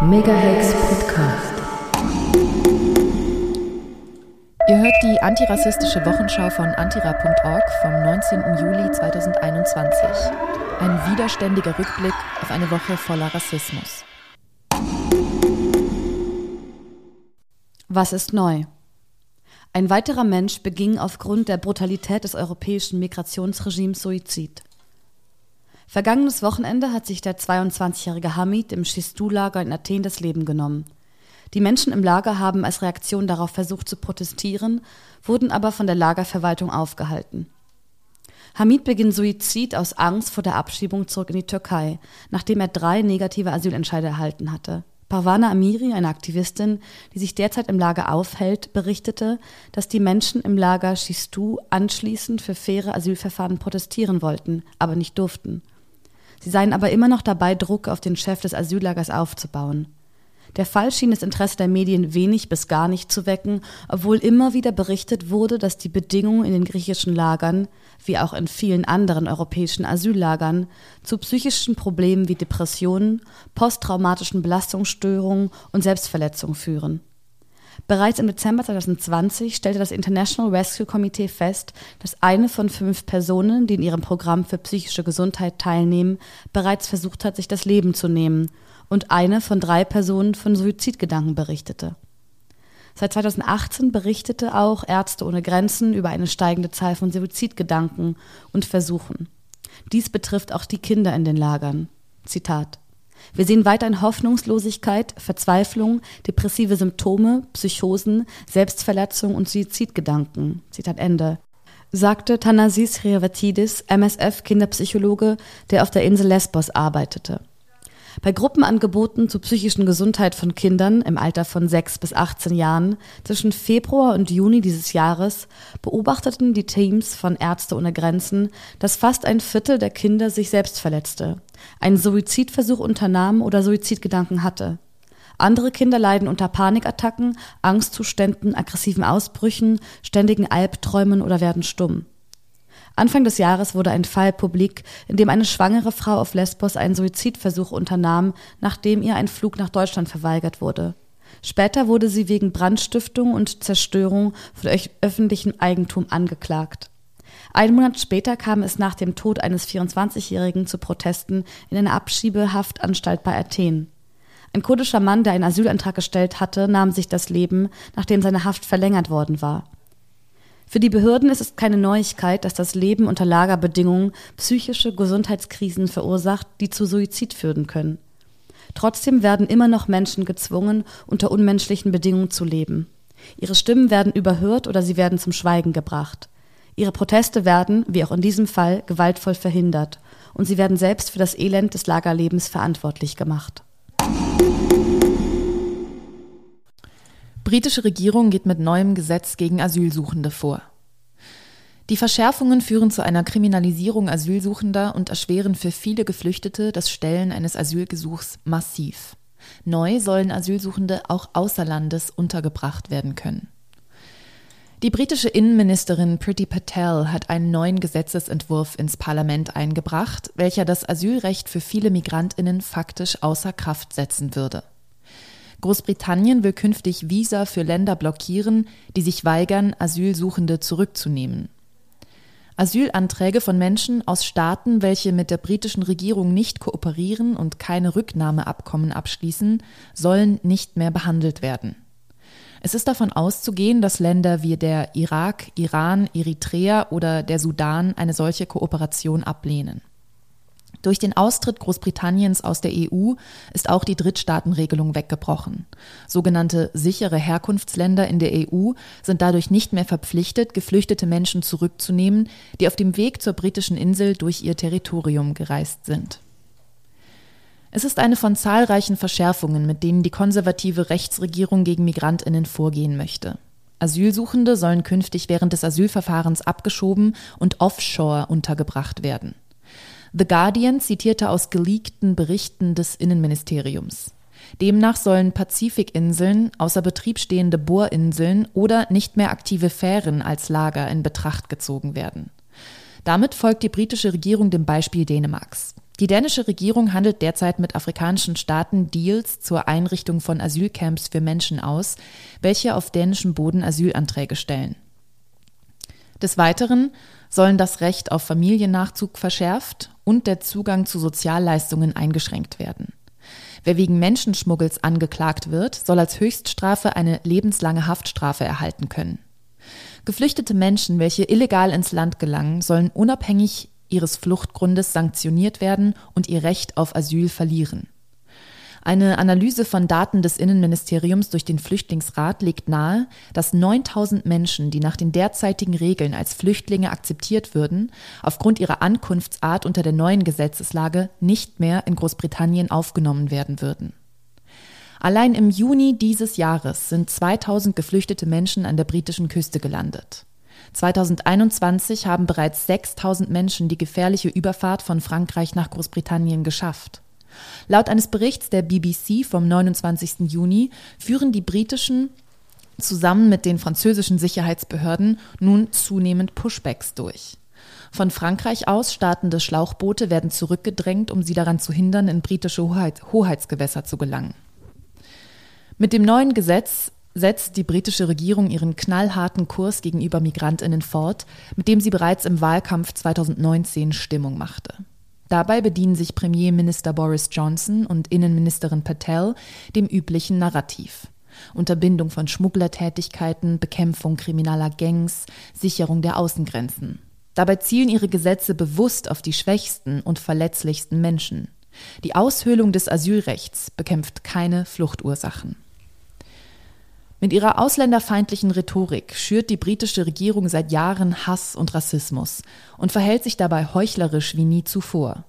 Megahex Podcast. Ihr hört die antirassistische Wochenschau von antira.org vom 19. Juli 2021. Ein widerständiger Rückblick auf eine Woche voller Rassismus. Was ist neu? Ein weiterer Mensch beging aufgrund der Brutalität des europäischen Migrationsregimes Suizid. Vergangenes Wochenende hat sich der 22-jährige Hamid im Schistu-Lager in Athen das Leben genommen. Die Menschen im Lager haben als Reaktion darauf versucht zu protestieren, wurden aber von der Lagerverwaltung aufgehalten. Hamid beginnt Suizid aus Angst vor der Abschiebung zurück in die Türkei, nachdem er drei negative Asylentscheide erhalten hatte. Parwana Amiri, eine Aktivistin, die sich derzeit im Lager aufhält, berichtete, dass die Menschen im Lager Schistu anschließend für faire Asylverfahren protestieren wollten, aber nicht durften. Sie seien aber immer noch dabei, Druck auf den Chef des Asyllagers aufzubauen. Der Fall schien das Interesse der Medien wenig bis gar nicht zu wecken, obwohl immer wieder berichtet wurde, dass die Bedingungen in den griechischen Lagern, wie auch in vielen anderen europäischen Asyllagern, zu psychischen Problemen wie Depressionen, posttraumatischen Belastungsstörungen und Selbstverletzung führen. Bereits im Dezember 2020 stellte das International Rescue Committee fest, dass eine von fünf Personen, die in ihrem Programm für psychische Gesundheit teilnehmen, bereits versucht hat, sich das Leben zu nehmen und eine von drei Personen von Suizidgedanken berichtete. Seit 2018 berichtete auch Ärzte ohne Grenzen über eine steigende Zahl von Suizidgedanken und Versuchen. Dies betrifft auch die Kinder in den Lagern. Zitat wir sehen weiterhin Hoffnungslosigkeit, Verzweiflung, depressive Symptome, Psychosen, Selbstverletzung und Suizidgedanken. Zitat Ende. Sagte Thanasis Hriavatidis, MSF-Kinderpsychologe, der auf der Insel Lesbos arbeitete. Bei Gruppenangeboten zur psychischen Gesundheit von Kindern im Alter von 6 bis 18 Jahren zwischen Februar und Juni dieses Jahres beobachteten die Teams von Ärzte ohne Grenzen, dass fast ein Viertel der Kinder sich selbst verletzte, einen Suizidversuch unternahm oder Suizidgedanken hatte. Andere Kinder leiden unter Panikattacken, Angstzuständen, aggressiven Ausbrüchen, ständigen Albträumen oder werden stumm. Anfang des Jahres wurde ein Fall publik, in dem eine schwangere Frau auf Lesbos einen Suizidversuch unternahm, nachdem ihr ein Flug nach Deutschland verweigert wurde. Später wurde sie wegen Brandstiftung und Zerstörung von öffentlichem Eigentum angeklagt. Einen Monat später kam es nach dem Tod eines 24-Jährigen zu Protesten in einer Abschiebehaftanstalt bei Athen. Ein kurdischer Mann, der einen Asylantrag gestellt hatte, nahm sich das Leben, nachdem seine Haft verlängert worden war. Für die Behörden ist es keine Neuigkeit, dass das Leben unter Lagerbedingungen psychische Gesundheitskrisen verursacht, die zu Suizid führen können. Trotzdem werden immer noch Menschen gezwungen, unter unmenschlichen Bedingungen zu leben. Ihre Stimmen werden überhört oder sie werden zum Schweigen gebracht. Ihre Proteste werden, wie auch in diesem Fall, gewaltvoll verhindert und sie werden selbst für das Elend des Lagerlebens verantwortlich gemacht. Britische Regierung geht mit neuem Gesetz gegen Asylsuchende vor. Die Verschärfungen führen zu einer Kriminalisierung Asylsuchender und erschweren für viele Geflüchtete das Stellen eines Asylgesuchs massiv. Neu sollen Asylsuchende auch außer Landes untergebracht werden können. Die britische Innenministerin Priti Patel hat einen neuen Gesetzesentwurf ins Parlament eingebracht, welcher das Asylrecht für viele Migrantinnen faktisch außer Kraft setzen würde. Großbritannien will künftig Visa für Länder blockieren, die sich weigern, Asylsuchende zurückzunehmen. Asylanträge von Menschen aus Staaten, welche mit der britischen Regierung nicht kooperieren und keine Rücknahmeabkommen abschließen, sollen nicht mehr behandelt werden. Es ist davon auszugehen, dass Länder wie der Irak, Iran, Eritrea oder der Sudan eine solche Kooperation ablehnen. Durch den Austritt Großbritanniens aus der EU ist auch die Drittstaatenregelung weggebrochen. Sogenannte sichere Herkunftsländer in der EU sind dadurch nicht mehr verpflichtet, geflüchtete Menschen zurückzunehmen, die auf dem Weg zur britischen Insel durch ihr Territorium gereist sind. Es ist eine von zahlreichen Verschärfungen, mit denen die konservative Rechtsregierung gegen Migrantinnen vorgehen möchte. Asylsuchende sollen künftig während des Asylverfahrens abgeschoben und offshore untergebracht werden. The Guardian zitierte aus geleakten Berichten des Innenministeriums. Demnach sollen Pazifikinseln, außer Betrieb stehende Bohrinseln oder nicht mehr aktive Fähren als Lager in Betracht gezogen werden. Damit folgt die britische Regierung dem Beispiel Dänemarks. Die dänische Regierung handelt derzeit mit afrikanischen Staaten Deals zur Einrichtung von Asylcamps für Menschen aus, welche auf dänischem Boden Asylanträge stellen. Des Weiteren sollen das Recht auf Familiennachzug verschärft und der Zugang zu Sozialleistungen eingeschränkt werden. Wer wegen Menschenschmuggels angeklagt wird, soll als Höchststrafe eine lebenslange Haftstrafe erhalten können. Geflüchtete Menschen, welche illegal ins Land gelangen, sollen unabhängig ihres Fluchtgrundes sanktioniert werden und ihr Recht auf Asyl verlieren. Eine Analyse von Daten des Innenministeriums durch den Flüchtlingsrat legt nahe, dass 9000 Menschen, die nach den derzeitigen Regeln als Flüchtlinge akzeptiert würden, aufgrund ihrer Ankunftsart unter der neuen Gesetzeslage nicht mehr in Großbritannien aufgenommen werden würden. Allein im Juni dieses Jahres sind 2000 geflüchtete Menschen an der britischen Küste gelandet. 2021 haben bereits 6000 Menschen die gefährliche Überfahrt von Frankreich nach Großbritannien geschafft. Laut eines Berichts der BBC vom 29. Juni führen die britischen zusammen mit den französischen Sicherheitsbehörden nun zunehmend Pushbacks durch. Von Frankreich aus startende Schlauchboote werden zurückgedrängt, um sie daran zu hindern, in britische Hoheit Hoheitsgewässer zu gelangen. Mit dem neuen Gesetz setzt die britische Regierung ihren knallharten Kurs gegenüber Migrantinnen fort, mit dem sie bereits im Wahlkampf 2019 Stimmung machte. Dabei bedienen sich Premierminister Boris Johnson und Innenministerin Patel dem üblichen Narrativ. Unterbindung von Schmugglertätigkeiten, Bekämpfung kriminaler Gangs, Sicherung der Außengrenzen. Dabei zielen ihre Gesetze bewusst auf die schwächsten und verletzlichsten Menschen. Die Aushöhlung des Asylrechts bekämpft keine Fluchtursachen. Mit ihrer ausländerfeindlichen Rhetorik schürt die britische Regierung seit Jahren Hass und Rassismus und verhält sich dabei heuchlerisch wie nie zuvor.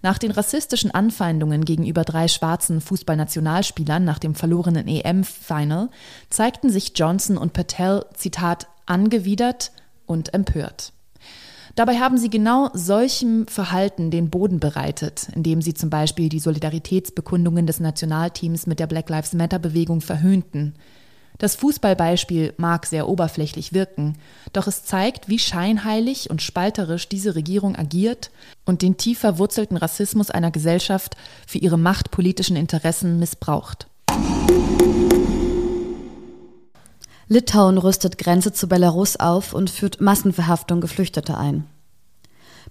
Nach den rassistischen Anfeindungen gegenüber drei schwarzen Fußballnationalspielern nach dem verlorenen EM-Final zeigten sich Johnson und Patel, Zitat, angewidert und empört. Dabei haben sie genau solchem Verhalten den Boden bereitet, indem sie zum Beispiel die Solidaritätsbekundungen des Nationalteams mit der Black Lives Matter-Bewegung verhöhnten, das Fußballbeispiel mag sehr oberflächlich wirken, doch es zeigt, wie scheinheilig und spalterisch diese Regierung agiert und den tief verwurzelten Rassismus einer Gesellschaft für ihre machtpolitischen Interessen missbraucht. Litauen rüstet Grenze zu Belarus auf und führt Massenverhaftung Geflüchteter ein.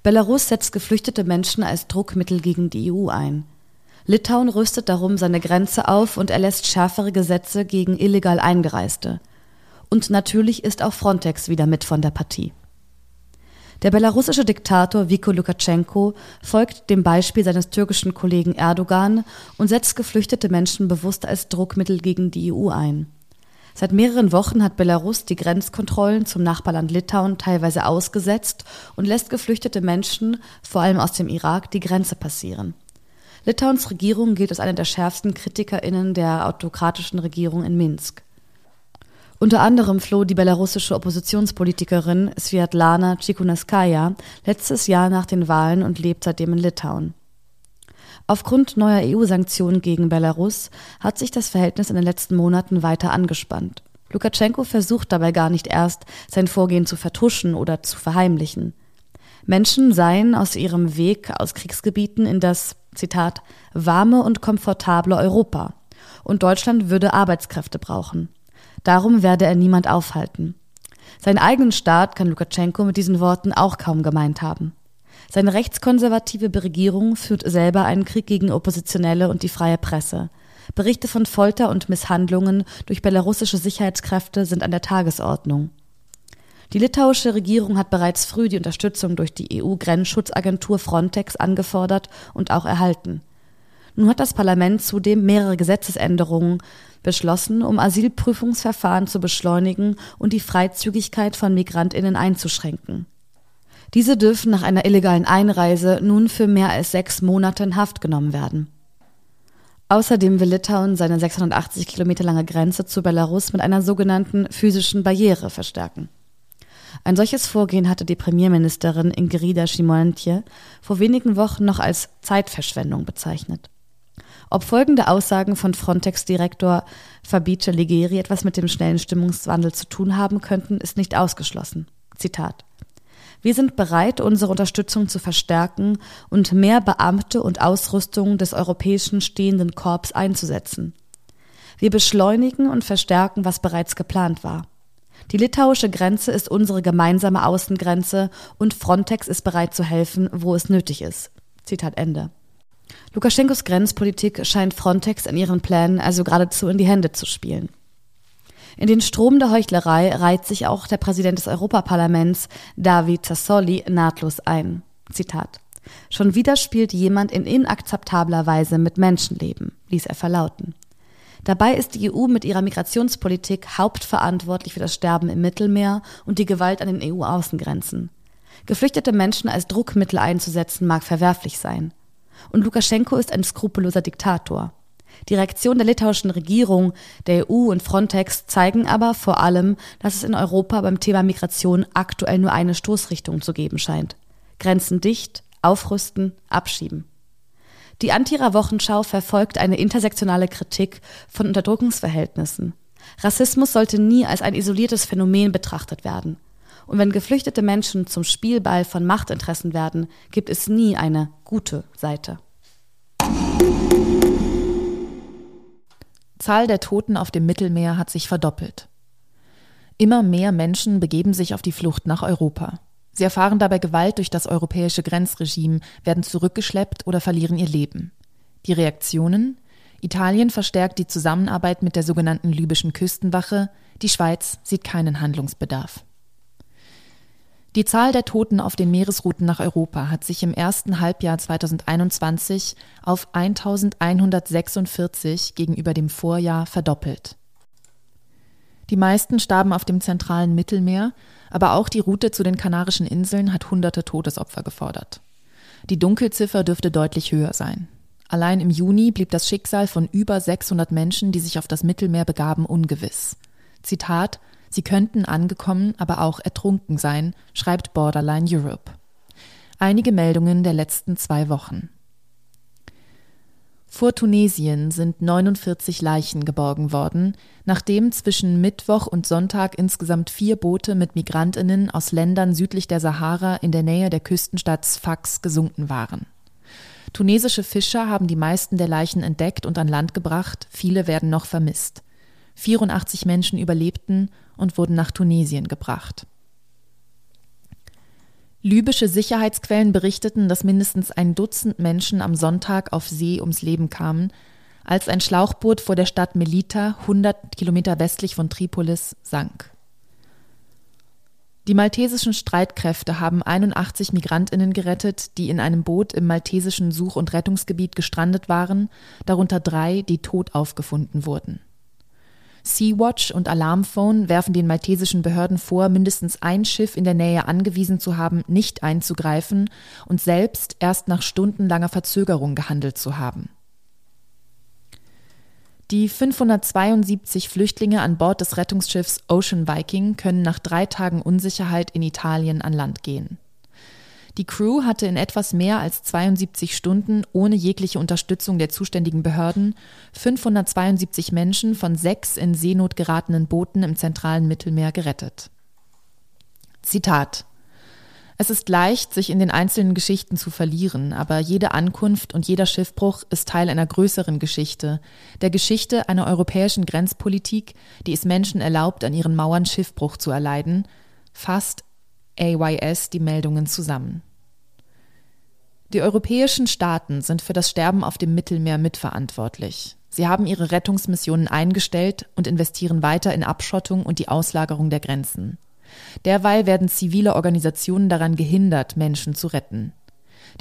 Belarus setzt geflüchtete Menschen als Druckmittel gegen die EU ein. Litauen rüstet darum seine Grenze auf und erlässt schärfere Gesetze gegen illegal Eingereiste. Und natürlich ist auch Frontex wieder mit von der Partie. Der belarussische Diktator Viko Lukaschenko folgt dem Beispiel seines türkischen Kollegen Erdogan und setzt geflüchtete Menschen bewusst als Druckmittel gegen die EU ein. Seit mehreren Wochen hat Belarus die Grenzkontrollen zum Nachbarland Litauen teilweise ausgesetzt und lässt geflüchtete Menschen, vor allem aus dem Irak, die Grenze passieren. Litauens Regierung gilt als eine der schärfsten KritikerInnen der autokratischen Regierung in Minsk. Unter anderem floh die belarussische Oppositionspolitikerin Sviatlana Tsikhanouskaya letztes Jahr nach den Wahlen und lebt seitdem in Litauen. Aufgrund neuer EU-Sanktionen gegen Belarus hat sich das Verhältnis in den letzten Monaten weiter angespannt. Lukaschenko versucht dabei gar nicht erst, sein Vorgehen zu vertuschen oder zu verheimlichen. Menschen seien aus ihrem Weg aus Kriegsgebieten in das Zitat, warme und komfortable Europa. Und Deutschland würde Arbeitskräfte brauchen. Darum werde er niemand aufhalten. Seinen eigenen Staat kann Lukaschenko mit diesen Worten auch kaum gemeint haben. Seine rechtskonservative Regierung führt selber einen Krieg gegen Oppositionelle und die freie Presse. Berichte von Folter und Misshandlungen durch belarussische Sicherheitskräfte sind an der Tagesordnung. Die litauische Regierung hat bereits früh die Unterstützung durch die EU-Grenzschutzagentur Frontex angefordert und auch erhalten. Nun hat das Parlament zudem mehrere Gesetzesänderungen beschlossen, um Asylprüfungsverfahren zu beschleunigen und die Freizügigkeit von Migrantinnen einzuschränken. Diese dürfen nach einer illegalen Einreise nun für mehr als sechs Monate in Haft genommen werden. Außerdem will Litauen seine 680 Kilometer lange Grenze zu Belarus mit einer sogenannten physischen Barriere verstärken. Ein solches Vorgehen hatte die Premierministerin Ingrida Simontje vor wenigen Wochen noch als Zeitverschwendung bezeichnet. Ob folgende Aussagen von Frontex-Direktor Fabice Ligeri etwas mit dem schnellen Stimmungswandel zu tun haben könnten, ist nicht ausgeschlossen. Zitat. Wir sind bereit, unsere Unterstützung zu verstärken und mehr Beamte und Ausrüstung des europäischen stehenden Korps einzusetzen. Wir beschleunigen und verstärken, was bereits geplant war. Die litauische Grenze ist unsere gemeinsame Außengrenze und Frontex ist bereit zu helfen, wo es nötig ist. Zitat Ende. Lukaschenkos Grenzpolitik scheint Frontex in ihren Plänen also geradezu in die Hände zu spielen. In den Strom der Heuchlerei reiht sich auch der Präsident des Europaparlaments, David Sassoli, nahtlos ein. Zitat. Schon wieder spielt jemand in inakzeptabler Weise mit Menschenleben, ließ er verlauten. Dabei ist die EU mit ihrer Migrationspolitik hauptverantwortlich für das Sterben im Mittelmeer und die Gewalt an den EU-Außengrenzen. Geflüchtete Menschen als Druckmittel einzusetzen mag verwerflich sein. Und Lukaschenko ist ein skrupelloser Diktator. Die Reaktion der litauischen Regierung, der EU und Frontex zeigen aber vor allem, dass es in Europa beim Thema Migration aktuell nur eine Stoßrichtung zu geben scheint. Grenzen dicht, aufrüsten, abschieben. Die Antira-Wochenschau verfolgt eine intersektionale Kritik von Unterdrückungsverhältnissen. Rassismus sollte nie als ein isoliertes Phänomen betrachtet werden. Und wenn geflüchtete Menschen zum Spielball von Machtinteressen werden, gibt es nie eine gute Seite. Zahl der Toten auf dem Mittelmeer hat sich verdoppelt. Immer mehr Menschen begeben sich auf die Flucht nach Europa. Sie erfahren dabei Gewalt durch das europäische Grenzregime, werden zurückgeschleppt oder verlieren ihr Leben. Die Reaktionen? Italien verstärkt die Zusammenarbeit mit der sogenannten libyschen Küstenwache, die Schweiz sieht keinen Handlungsbedarf. Die Zahl der Toten auf den Meeresrouten nach Europa hat sich im ersten Halbjahr 2021 auf 1146 gegenüber dem Vorjahr verdoppelt. Die meisten starben auf dem zentralen Mittelmeer, aber auch die Route zu den Kanarischen Inseln hat hunderte Todesopfer gefordert. Die Dunkelziffer dürfte deutlich höher sein. Allein im Juni blieb das Schicksal von über 600 Menschen, die sich auf das Mittelmeer begaben, ungewiss. Zitat, sie könnten angekommen, aber auch ertrunken sein, schreibt Borderline Europe. Einige Meldungen der letzten zwei Wochen. Vor Tunesien sind 49 Leichen geborgen worden, nachdem zwischen Mittwoch und Sonntag insgesamt vier Boote mit Migrantinnen aus Ländern südlich der Sahara in der Nähe der Küstenstadt Sfax gesunken waren. Tunesische Fischer haben die meisten der Leichen entdeckt und an Land gebracht, viele werden noch vermisst. 84 Menschen überlebten und wurden nach Tunesien gebracht. Libysche Sicherheitsquellen berichteten, dass mindestens ein Dutzend Menschen am Sonntag auf See ums Leben kamen, als ein Schlauchboot vor der Stadt Melita, 100 Kilometer westlich von Tripolis, sank. Die maltesischen Streitkräfte haben 81 Migrantinnen gerettet, die in einem Boot im maltesischen Such- und Rettungsgebiet gestrandet waren, darunter drei, die tot aufgefunden wurden. Sea-Watch und Alarmphone werfen den maltesischen Behörden vor, mindestens ein Schiff in der Nähe angewiesen zu haben, nicht einzugreifen und selbst erst nach stundenlanger Verzögerung gehandelt zu haben. Die 572 Flüchtlinge an Bord des Rettungsschiffs Ocean Viking können nach drei Tagen Unsicherheit in Italien an Land gehen. Die Crew hatte in etwas mehr als 72 Stunden ohne jegliche Unterstützung der zuständigen Behörden 572 Menschen von sechs in Seenot geratenen Booten im zentralen Mittelmeer gerettet. Zitat es ist leicht, sich in den einzelnen Geschichten zu verlieren, aber jede Ankunft und jeder Schiffbruch ist Teil einer größeren Geschichte, der Geschichte einer europäischen Grenzpolitik, die es Menschen erlaubt, an ihren Mauern Schiffbruch zu erleiden, fasst AYS die Meldungen zusammen. Die europäischen Staaten sind für das Sterben auf dem Mittelmeer mitverantwortlich. Sie haben ihre Rettungsmissionen eingestellt und investieren weiter in Abschottung und die Auslagerung der Grenzen. Derweil werden zivile Organisationen daran gehindert, Menschen zu retten.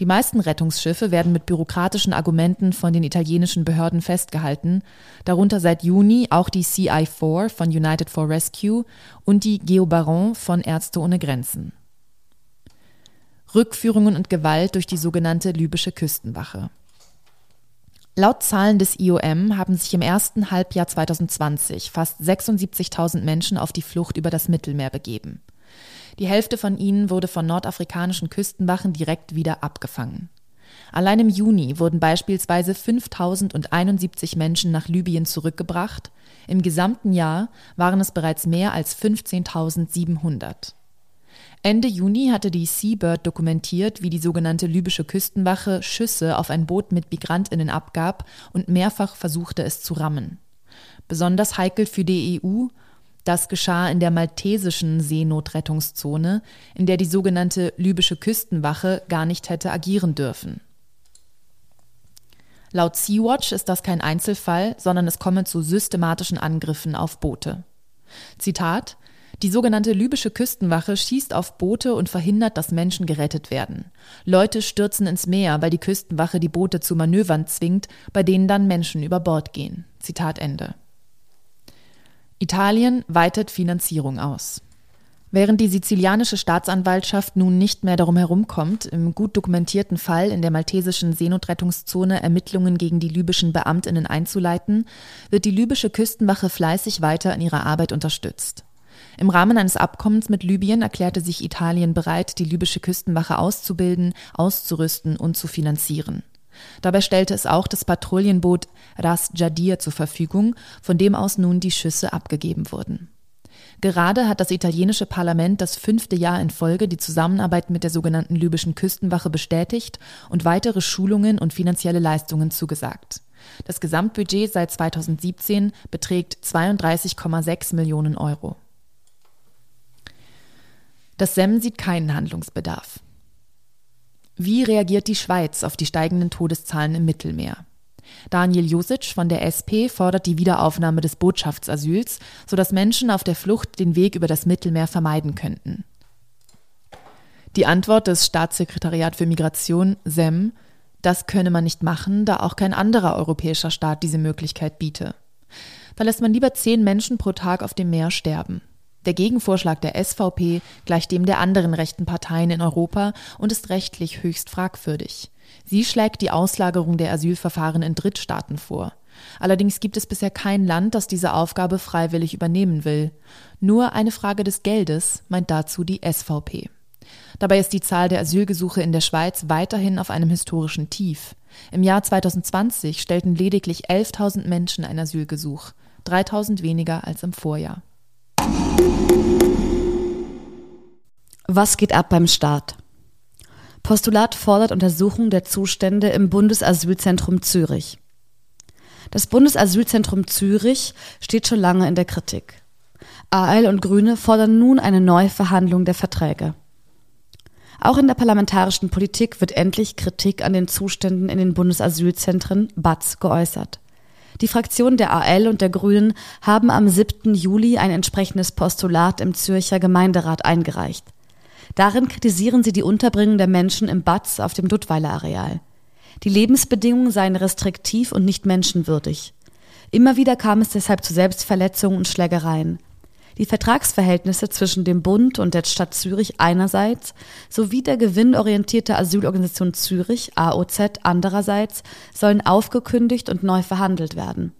Die meisten Rettungsschiffe werden mit bürokratischen Argumenten von den italienischen Behörden festgehalten, darunter seit Juni auch die CI4 von United for Rescue und die Geobaron von Ärzte ohne Grenzen. Rückführungen und Gewalt durch die sogenannte libysche Küstenwache. Laut Zahlen des IOM haben sich im ersten Halbjahr 2020 fast 76.000 Menschen auf die Flucht über das Mittelmeer begeben. Die Hälfte von ihnen wurde von nordafrikanischen Küstenwachen direkt wieder abgefangen. Allein im Juni wurden beispielsweise 5.071 Menschen nach Libyen zurückgebracht. Im gesamten Jahr waren es bereits mehr als 15.700. Ende Juni hatte die Seabird dokumentiert, wie die sogenannte libysche Küstenwache Schüsse auf ein Boot mit Migrantinnen abgab und mehrfach versuchte es zu rammen. Besonders heikel für die EU, das geschah in der maltesischen Seenotrettungszone, in der die sogenannte libysche Küstenwache gar nicht hätte agieren dürfen. Laut Sea-Watch ist das kein Einzelfall, sondern es komme zu systematischen Angriffen auf Boote. Zitat die sogenannte libysche Küstenwache schießt auf Boote und verhindert, dass Menschen gerettet werden. Leute stürzen ins Meer, weil die Küstenwache die Boote zu Manövern zwingt, bei denen dann Menschen über Bord gehen. Zitat Ende. Italien weitet Finanzierung aus. Während die sizilianische Staatsanwaltschaft nun nicht mehr darum herumkommt, im gut dokumentierten Fall in der maltesischen Seenotrettungszone Ermittlungen gegen die libyschen Beamtinnen einzuleiten, wird die libysche Küstenwache fleißig weiter in ihrer Arbeit unterstützt. Im Rahmen eines Abkommens mit Libyen erklärte sich Italien bereit, die libysche Küstenwache auszubilden, auszurüsten und zu finanzieren. Dabei stellte es auch das Patrouillenboot Ras Jadir zur Verfügung, von dem aus nun die Schüsse abgegeben wurden. Gerade hat das italienische Parlament das fünfte Jahr in Folge die Zusammenarbeit mit der sogenannten libyschen Küstenwache bestätigt und weitere Schulungen und finanzielle Leistungen zugesagt. Das Gesamtbudget seit 2017 beträgt 32,6 Millionen Euro. Das SEM sieht keinen Handlungsbedarf. Wie reagiert die Schweiz auf die steigenden Todeszahlen im Mittelmeer? Daniel Josic von der SP fordert die Wiederaufnahme des Botschaftsasyls, sodass Menschen auf der Flucht den Weg über das Mittelmeer vermeiden könnten. Die Antwort des Staatssekretariat für Migration, SEM, das könne man nicht machen, da auch kein anderer europäischer Staat diese Möglichkeit biete. Da lässt man lieber zehn Menschen pro Tag auf dem Meer sterben. Der Gegenvorschlag der SVP gleicht dem der anderen rechten Parteien in Europa und ist rechtlich höchst fragwürdig. Sie schlägt die Auslagerung der Asylverfahren in Drittstaaten vor. Allerdings gibt es bisher kein Land, das diese Aufgabe freiwillig übernehmen will. Nur eine Frage des Geldes meint dazu die SVP. Dabei ist die Zahl der Asylgesuche in der Schweiz weiterhin auf einem historischen Tief. Im Jahr 2020 stellten lediglich 11.000 Menschen ein Asylgesuch, 3.000 weniger als im Vorjahr. Was geht ab beim Staat? Postulat fordert Untersuchung der Zustände im Bundesasylzentrum Zürich. Das Bundesasylzentrum Zürich steht schon lange in der Kritik. AL und Grüne fordern nun eine Neuverhandlung der Verträge. Auch in der parlamentarischen Politik wird endlich Kritik an den Zuständen in den Bundesasylzentren BATS geäußert. Die Fraktionen der AL und der Grünen haben am 7. Juli ein entsprechendes Postulat im Zürcher Gemeinderat eingereicht. Darin kritisieren sie die Unterbringung der Menschen im Batz auf dem Duttweiler Areal. Die Lebensbedingungen seien restriktiv und nicht menschenwürdig. Immer wieder kam es deshalb zu Selbstverletzungen und Schlägereien. Die Vertragsverhältnisse zwischen dem Bund und der Stadt Zürich einerseits sowie der gewinnorientierte Asylorganisation Zürich AOZ andererseits sollen aufgekündigt und neu verhandelt werden.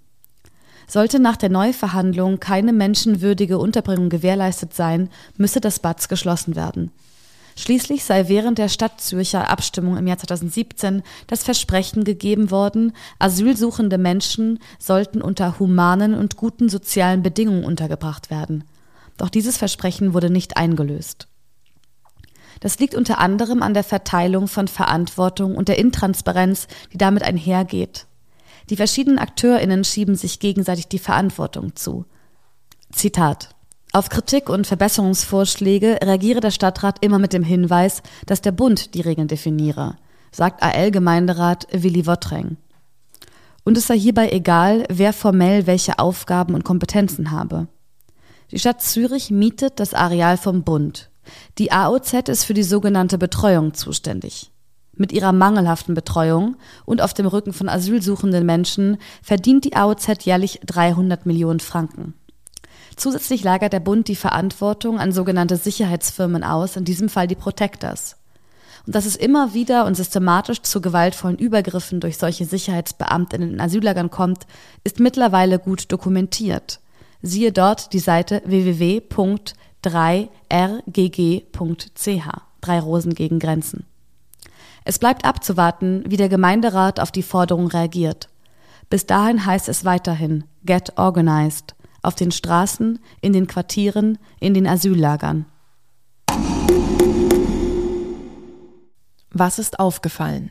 Sollte nach der Neuverhandlung keine menschenwürdige Unterbringung gewährleistet sein, müsse das BATS geschlossen werden. Schließlich sei während der Stadt-Zürcher Abstimmung im Jahr 2017 das Versprechen gegeben worden, asylsuchende Menschen sollten unter humanen und guten sozialen Bedingungen untergebracht werden. Doch dieses Versprechen wurde nicht eingelöst. Das liegt unter anderem an der Verteilung von Verantwortung und der Intransparenz, die damit einhergeht. Die verschiedenen AkteurInnen schieben sich gegenseitig die Verantwortung zu. Zitat. Auf Kritik und Verbesserungsvorschläge reagiere der Stadtrat immer mit dem Hinweis, dass der Bund die Regeln definiere, sagt AL-Gemeinderat Willi Wottreng. Und es sei hierbei egal, wer formell welche Aufgaben und Kompetenzen habe. Die Stadt Zürich mietet das Areal vom Bund. Die AOZ ist für die sogenannte Betreuung zuständig. Mit ihrer mangelhaften Betreuung und auf dem Rücken von asylsuchenden Menschen verdient die AOZ jährlich 300 Millionen Franken. Zusätzlich lagert der Bund die Verantwortung an sogenannte Sicherheitsfirmen aus, in diesem Fall die Protectors. Und dass es immer wieder und systematisch zu gewaltvollen Übergriffen durch solche Sicherheitsbeamtinnen in Asyllagern kommt, ist mittlerweile gut dokumentiert. Siehe dort die Seite www.3rgg.ch. Drei Rosen gegen Grenzen. Es bleibt abzuwarten, wie der Gemeinderat auf die Forderung reagiert. Bis dahin heißt es weiterhin Get Organized auf den Straßen, in den Quartieren, in den Asyllagern. Was ist aufgefallen?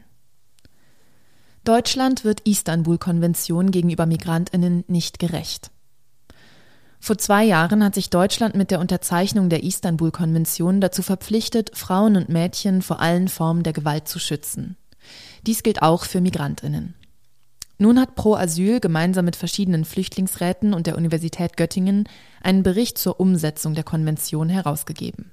Deutschland wird Istanbul-Konvention gegenüber Migrantinnen nicht gerecht. Vor zwei Jahren hat sich Deutschland mit der Unterzeichnung der Istanbul-Konvention dazu verpflichtet, Frauen und Mädchen vor allen Formen der Gewalt zu schützen. Dies gilt auch für Migrantinnen. Nun hat Pro Asyl gemeinsam mit verschiedenen Flüchtlingsräten und der Universität Göttingen einen Bericht zur Umsetzung der Konvention herausgegeben.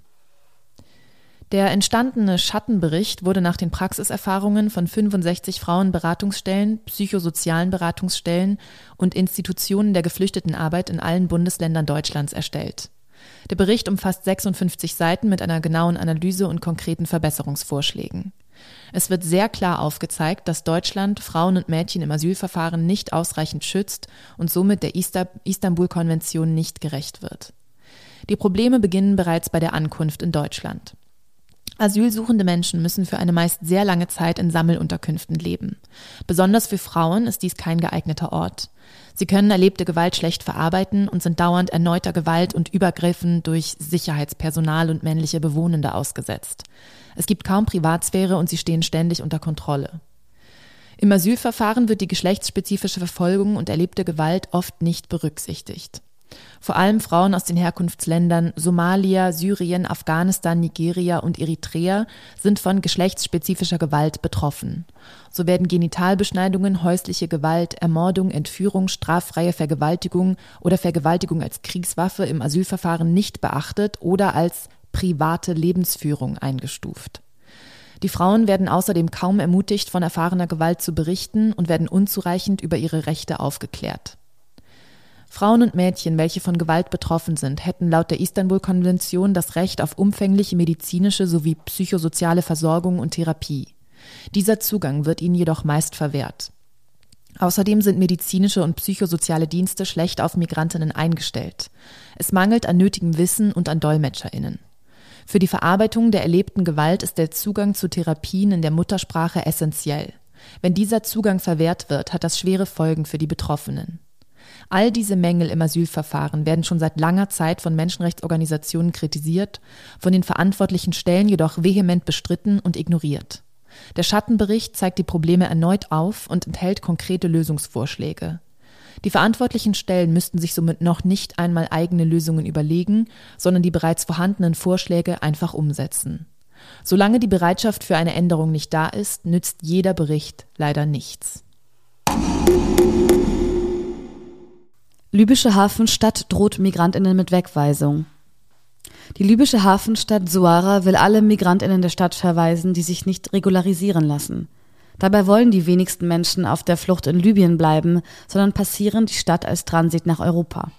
Der entstandene Schattenbericht wurde nach den Praxiserfahrungen von 65 Frauenberatungsstellen, psychosozialen Beratungsstellen und Institutionen der Geflüchtetenarbeit in allen Bundesländern Deutschlands erstellt. Der Bericht umfasst 56 Seiten mit einer genauen Analyse und konkreten Verbesserungsvorschlägen. Es wird sehr klar aufgezeigt, dass Deutschland Frauen und Mädchen im Asylverfahren nicht ausreichend schützt und somit der Istanbul-Konvention nicht gerecht wird. Die Probleme beginnen bereits bei der Ankunft in Deutschland. Asylsuchende Menschen müssen für eine meist sehr lange Zeit in Sammelunterkünften leben. Besonders für Frauen ist dies kein geeigneter Ort. Sie können erlebte Gewalt schlecht verarbeiten und sind dauernd erneuter Gewalt und Übergriffen durch Sicherheitspersonal und männliche Bewohnende ausgesetzt. Es gibt kaum Privatsphäre und sie stehen ständig unter Kontrolle. Im Asylverfahren wird die geschlechtsspezifische Verfolgung und erlebte Gewalt oft nicht berücksichtigt. Vor allem Frauen aus den Herkunftsländern Somalia, Syrien, Afghanistan, Nigeria und Eritrea sind von geschlechtsspezifischer Gewalt betroffen. So werden Genitalbeschneidungen, häusliche Gewalt, Ermordung, Entführung, straffreie Vergewaltigung oder Vergewaltigung als Kriegswaffe im Asylverfahren nicht beachtet oder als private Lebensführung eingestuft. Die Frauen werden außerdem kaum ermutigt, von erfahrener Gewalt zu berichten und werden unzureichend über ihre Rechte aufgeklärt. Frauen und Mädchen, welche von Gewalt betroffen sind, hätten laut der Istanbul-Konvention das Recht auf umfängliche medizinische sowie psychosoziale Versorgung und Therapie. Dieser Zugang wird ihnen jedoch meist verwehrt. Außerdem sind medizinische und psychosoziale Dienste schlecht auf Migrantinnen eingestellt. Es mangelt an nötigem Wissen und an Dolmetscherinnen. Für die Verarbeitung der erlebten Gewalt ist der Zugang zu Therapien in der Muttersprache essentiell. Wenn dieser Zugang verwehrt wird, hat das schwere Folgen für die Betroffenen. All diese Mängel im Asylverfahren werden schon seit langer Zeit von Menschenrechtsorganisationen kritisiert, von den verantwortlichen Stellen jedoch vehement bestritten und ignoriert. Der Schattenbericht zeigt die Probleme erneut auf und enthält konkrete Lösungsvorschläge. Die verantwortlichen Stellen müssten sich somit noch nicht einmal eigene Lösungen überlegen, sondern die bereits vorhandenen Vorschläge einfach umsetzen. Solange die Bereitschaft für eine Änderung nicht da ist, nützt jeder Bericht leider nichts. Libysche Hafenstadt droht Migrantinnen mit Wegweisung. Die libysche Hafenstadt Suara will alle Migrantinnen der Stadt verweisen, die sich nicht regularisieren lassen. Dabei wollen die wenigsten Menschen auf der Flucht in Libyen bleiben, sondern passieren die Stadt als Transit nach Europa.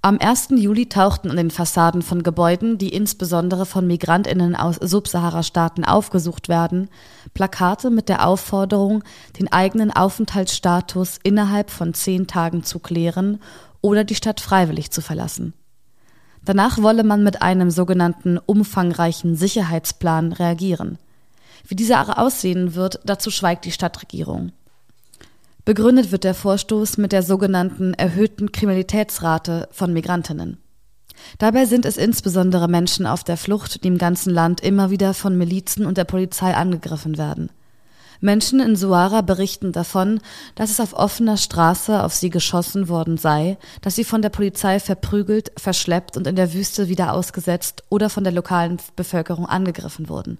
Am 1. Juli tauchten an den Fassaden von Gebäuden, die insbesondere von Migrantinnen aus Subsahara-Staaten aufgesucht werden, Plakate mit der Aufforderung, den eigenen Aufenthaltsstatus innerhalb von zehn Tagen zu klären oder die Stadt freiwillig zu verlassen. Danach wolle man mit einem sogenannten umfangreichen Sicherheitsplan reagieren. Wie dieser aussehen wird, dazu schweigt die Stadtregierung. Begründet wird der Vorstoß mit der sogenannten erhöhten Kriminalitätsrate von Migrantinnen. Dabei sind es insbesondere Menschen auf der Flucht, die im ganzen Land immer wieder von Milizen und der Polizei angegriffen werden. Menschen in Suara berichten davon, dass es auf offener Straße auf sie geschossen worden sei, dass sie von der Polizei verprügelt, verschleppt und in der Wüste wieder ausgesetzt oder von der lokalen Bevölkerung angegriffen wurden.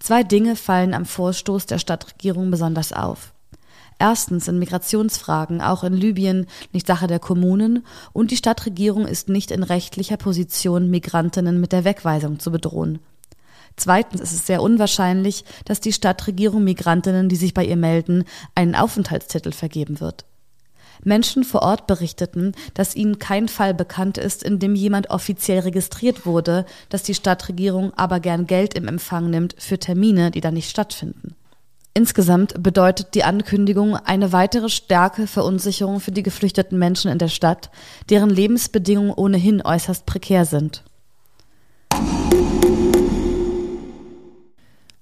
Zwei Dinge fallen am Vorstoß der Stadtregierung besonders auf. Erstens sind Migrationsfragen auch in Libyen nicht Sache der Kommunen und die Stadtregierung ist nicht in rechtlicher Position, Migrantinnen mit der Wegweisung zu bedrohen. Zweitens ist es sehr unwahrscheinlich, dass die Stadtregierung Migrantinnen, die sich bei ihr melden, einen Aufenthaltstitel vergeben wird. Menschen vor Ort berichteten, dass ihnen kein Fall bekannt ist, in dem jemand offiziell registriert wurde, dass die Stadtregierung aber gern Geld im Empfang nimmt für Termine, die dann nicht stattfinden. Insgesamt bedeutet die Ankündigung eine weitere starke Verunsicherung für die geflüchteten Menschen in der Stadt, deren Lebensbedingungen ohnehin äußerst prekär sind.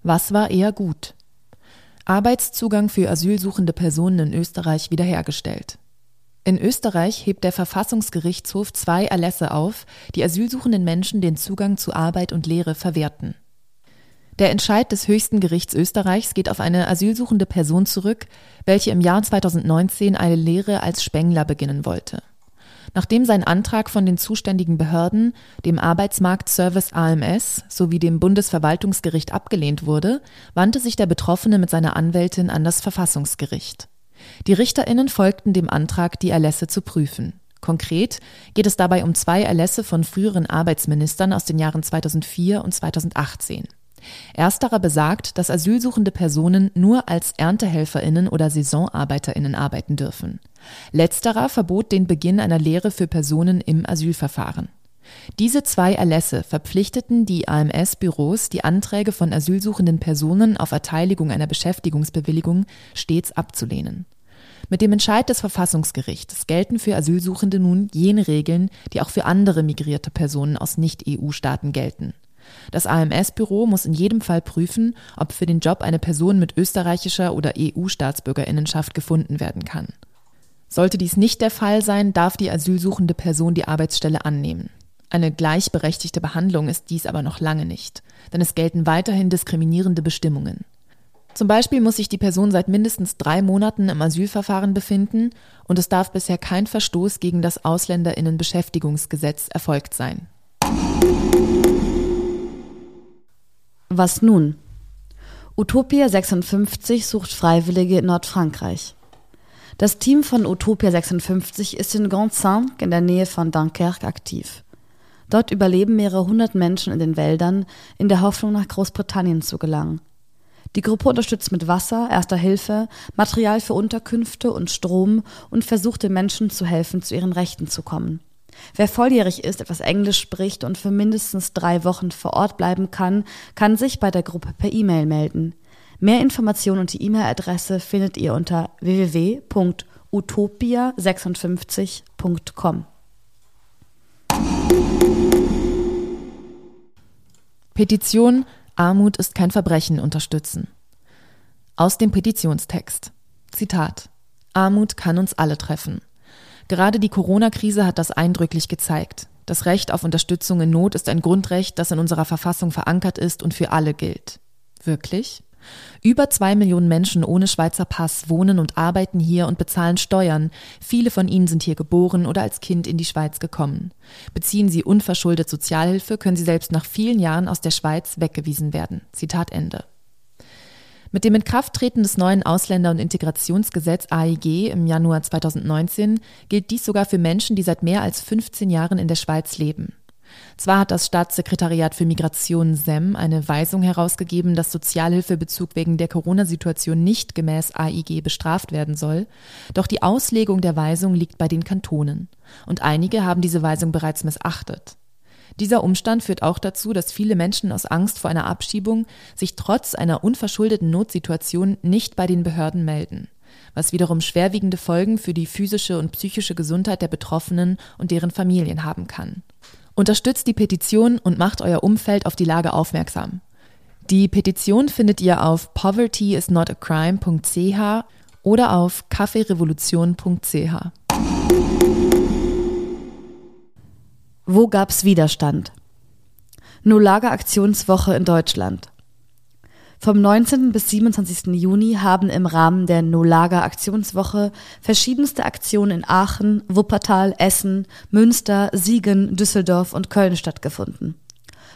Was war eher gut? Arbeitszugang für asylsuchende Personen in Österreich wiederhergestellt. In Österreich hebt der Verfassungsgerichtshof zwei Erlässe auf, die asylsuchenden Menschen den Zugang zu Arbeit und Lehre verwehrten. Der Entscheid des höchsten Gerichts Österreichs geht auf eine asylsuchende Person zurück, welche im Jahr 2019 eine Lehre als Spengler beginnen wollte. Nachdem sein Antrag von den zuständigen Behörden, dem Arbeitsmarktservice AMS sowie dem Bundesverwaltungsgericht abgelehnt wurde, wandte sich der Betroffene mit seiner Anwältin an das Verfassungsgericht. Die Richterinnen folgten dem Antrag, die Erlässe zu prüfen. Konkret geht es dabei um zwei Erlässe von früheren Arbeitsministern aus den Jahren 2004 und 2018. Ersterer besagt, dass asylsuchende Personen nur als Erntehelferinnen oder Saisonarbeiterinnen arbeiten dürfen. Letzterer verbot den Beginn einer Lehre für Personen im Asylverfahren. Diese zwei Erlässe verpflichteten die AMS-Büros, die Anträge von asylsuchenden Personen auf Erteiligung einer Beschäftigungsbewilligung stets abzulehnen. Mit dem Entscheid des Verfassungsgerichts gelten für Asylsuchende nun jene Regeln, die auch für andere migrierte Personen aus Nicht-EU-Staaten gelten. Das AMS-Büro muss in jedem Fall prüfen, ob für den Job eine Person mit österreichischer oder EU-Staatsbürgerinnenschaft gefunden werden kann. Sollte dies nicht der Fall sein, darf die asylsuchende Person die Arbeitsstelle annehmen. Eine gleichberechtigte Behandlung ist dies aber noch lange nicht, denn es gelten weiterhin diskriminierende Bestimmungen. Zum Beispiel muss sich die Person seit mindestens drei Monaten im Asylverfahren befinden und es darf bisher kein Verstoß gegen das Ausländerinnenbeschäftigungsgesetz erfolgt sein. Was nun? Utopia 56 sucht Freiwillige in Nordfrankreich. Das Team von Utopia 56 ist in Grand-Saint in der Nähe von Dunkerque aktiv. Dort überleben mehrere hundert Menschen in den Wäldern in der Hoffnung, nach Großbritannien zu gelangen. Die Gruppe unterstützt mit Wasser, erster Hilfe, Material für Unterkünfte und Strom und versucht den Menschen zu helfen, zu ihren Rechten zu kommen. Wer volljährig ist, etwas Englisch spricht und für mindestens drei Wochen vor Ort bleiben kann, kann sich bei der Gruppe per E-Mail melden. Mehr Informationen und die E-Mail-Adresse findet ihr unter www.utopia56.com. Petition Armut ist kein Verbrechen unterstützen. Aus dem Petitionstext. Zitat. Armut kann uns alle treffen. Gerade die Corona-Krise hat das eindrücklich gezeigt. Das Recht auf Unterstützung in Not ist ein Grundrecht, das in unserer Verfassung verankert ist und für alle gilt. Wirklich? Über zwei Millionen Menschen ohne Schweizer Pass wohnen und arbeiten hier und bezahlen Steuern. Viele von ihnen sind hier geboren oder als Kind in die Schweiz gekommen. Beziehen sie unverschuldet Sozialhilfe, können sie selbst nach vielen Jahren aus der Schweiz weggewiesen werden. Zitat Ende. Mit dem Inkrafttreten des neuen Ausländer- und Integrationsgesetz AIG im Januar 2019 gilt dies sogar für Menschen, die seit mehr als 15 Jahren in der Schweiz leben. Zwar hat das Staatssekretariat für Migration SEM eine Weisung herausgegeben, dass Sozialhilfebezug wegen der Corona-Situation nicht gemäß AIG bestraft werden soll, doch die Auslegung der Weisung liegt bei den Kantonen. Und einige haben diese Weisung bereits missachtet. Dieser Umstand führt auch dazu, dass viele Menschen aus Angst vor einer Abschiebung sich trotz einer unverschuldeten Notsituation nicht bei den Behörden melden, was wiederum schwerwiegende Folgen für die physische und psychische Gesundheit der Betroffenen und deren Familien haben kann. Unterstützt die Petition und macht euer Umfeld auf die Lage aufmerksam. Die Petition findet ihr auf povertyisnotacrime.ch oder auf kaffeerevolution.ch. Wo gab's Widerstand? No-Lager-Aktionswoche in Deutschland. Vom 19. bis 27. Juni haben im Rahmen der No-Lager-Aktionswoche verschiedenste Aktionen in Aachen, Wuppertal, Essen, Münster, Siegen, Düsseldorf und Köln stattgefunden.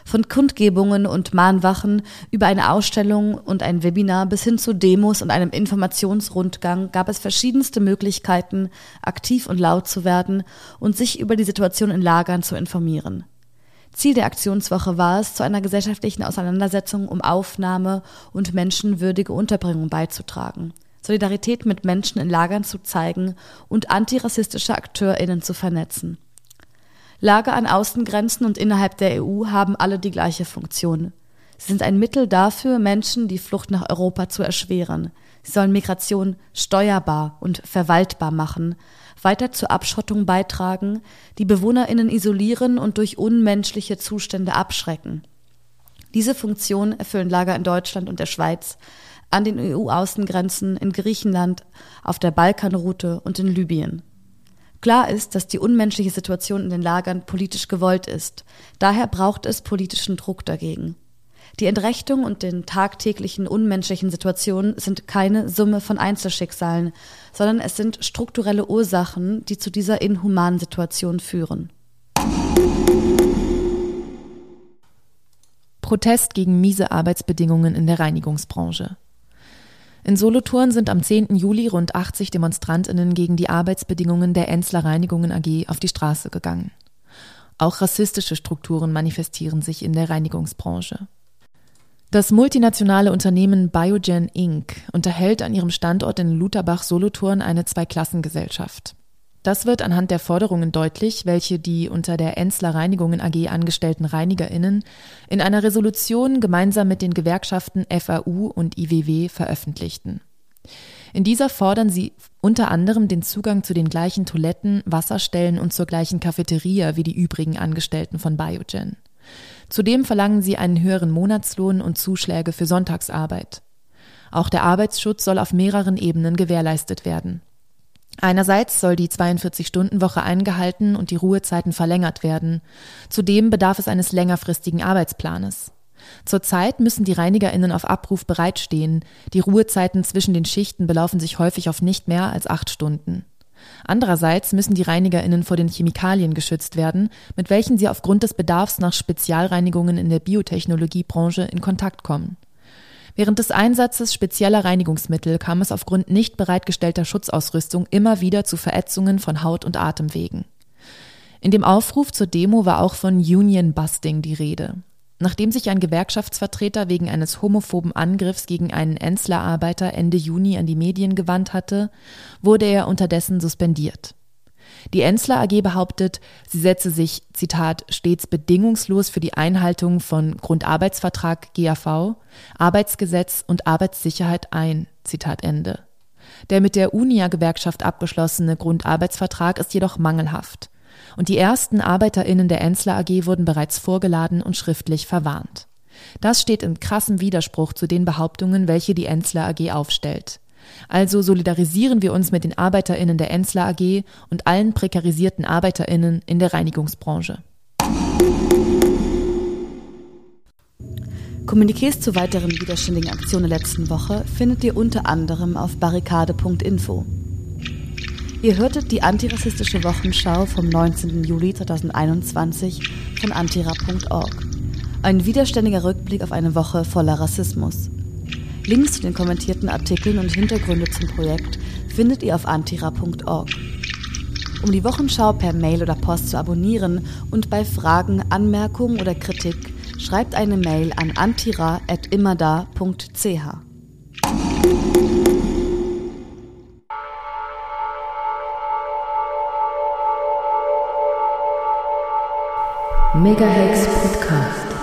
Von Kundgebungen und Mahnwachen über eine Ausstellung und ein Webinar bis hin zu Demos und einem Informationsrundgang gab es verschiedenste Möglichkeiten, aktiv und laut zu werden und sich über die Situation in Lagern zu informieren. Ziel der Aktionswoche war es, zu einer gesellschaftlichen Auseinandersetzung um Aufnahme und menschenwürdige Unterbringung beizutragen, Solidarität mit Menschen in Lagern zu zeigen und antirassistische AkteurInnen zu vernetzen. Lager an Außengrenzen und innerhalb der EU haben alle die gleiche Funktion. Sie sind ein Mittel dafür, Menschen die Flucht nach Europa zu erschweren. Sie sollen Migration steuerbar und verwaltbar machen, weiter zur Abschottung beitragen, die Bewohnerinnen isolieren und durch unmenschliche Zustände abschrecken. Diese Funktion erfüllen Lager in Deutschland und der Schweiz, an den EU-Außengrenzen, in Griechenland, auf der Balkanroute und in Libyen. Klar ist, dass die unmenschliche Situation in den Lagern politisch gewollt ist. Daher braucht es politischen Druck dagegen. Die Entrechtung und den tagtäglichen unmenschlichen Situationen sind keine Summe von Einzelschicksalen, sondern es sind strukturelle Ursachen, die zu dieser inhumanen Situation führen. Protest gegen miese Arbeitsbedingungen in der Reinigungsbranche. In Solothurn sind am 10. Juli rund 80 Demonstrantinnen gegen die Arbeitsbedingungen der Enzler Reinigungen AG auf die Straße gegangen. Auch rassistische Strukturen manifestieren sich in der Reinigungsbranche. Das multinationale Unternehmen Biogen Inc. unterhält an ihrem Standort in Lutherbach-Solothurn eine Zweiklassengesellschaft. Das wird anhand der Forderungen deutlich, welche die unter der Enzler Reinigungen AG angestellten ReinigerInnen in einer Resolution gemeinsam mit den Gewerkschaften FAU und IWW veröffentlichten. In dieser fordern sie unter anderem den Zugang zu den gleichen Toiletten, Wasserstellen und zur gleichen Cafeteria wie die übrigen Angestellten von Biogen. Zudem verlangen sie einen höheren Monatslohn und Zuschläge für Sonntagsarbeit. Auch der Arbeitsschutz soll auf mehreren Ebenen gewährleistet werden. Einerseits soll die 42-Stunden-Woche eingehalten und die Ruhezeiten verlängert werden. Zudem bedarf es eines längerfristigen Arbeitsplanes. Zurzeit müssen die ReinigerInnen auf Abruf bereitstehen. Die Ruhezeiten zwischen den Schichten belaufen sich häufig auf nicht mehr als acht Stunden. Andererseits müssen die ReinigerInnen vor den Chemikalien geschützt werden, mit welchen sie aufgrund des Bedarfs nach Spezialreinigungen in der Biotechnologiebranche in Kontakt kommen. Während des Einsatzes spezieller Reinigungsmittel kam es aufgrund nicht bereitgestellter Schutzausrüstung immer wieder zu Verätzungen von Haut- und Atemwegen. In dem Aufruf zur Demo war auch von Union Busting die Rede. Nachdem sich ein Gewerkschaftsvertreter wegen eines homophoben Angriffs gegen einen Enzler-Arbeiter Ende Juni an die Medien gewandt hatte, wurde er unterdessen suspendiert. Die Enzler AG behauptet, sie setze sich, Zitat, stets bedingungslos für die Einhaltung von Grundarbeitsvertrag GAV, Arbeitsgesetz und Arbeitssicherheit ein, Zitat Ende. Der mit der UNIA-Gewerkschaft abgeschlossene Grundarbeitsvertrag ist jedoch mangelhaft. Und die ersten ArbeiterInnen der Enzler AG wurden bereits vorgeladen und schriftlich verwarnt. Das steht in krassem Widerspruch zu den Behauptungen, welche die Enzler AG aufstellt. Also solidarisieren wir uns mit den ArbeiterInnen der Enzler AG und allen prekarisierten ArbeiterInnen in der Reinigungsbranche. Kommuniqués zu weiteren widerständigen Aktionen der letzten Woche findet ihr unter anderem auf barrikade.info. Ihr hörtet die antirassistische Wochenschau vom 19. Juli 2021 von antira.org. Ein widerständiger Rückblick auf eine Woche voller Rassismus. Links zu den kommentierten Artikeln und Hintergründe zum Projekt findet ihr auf antira.org. Um die Wochenschau per Mail oder Post zu abonnieren und bei Fragen, Anmerkungen oder Kritik schreibt eine Mail an antira.immada.ch. Megahex Podcast.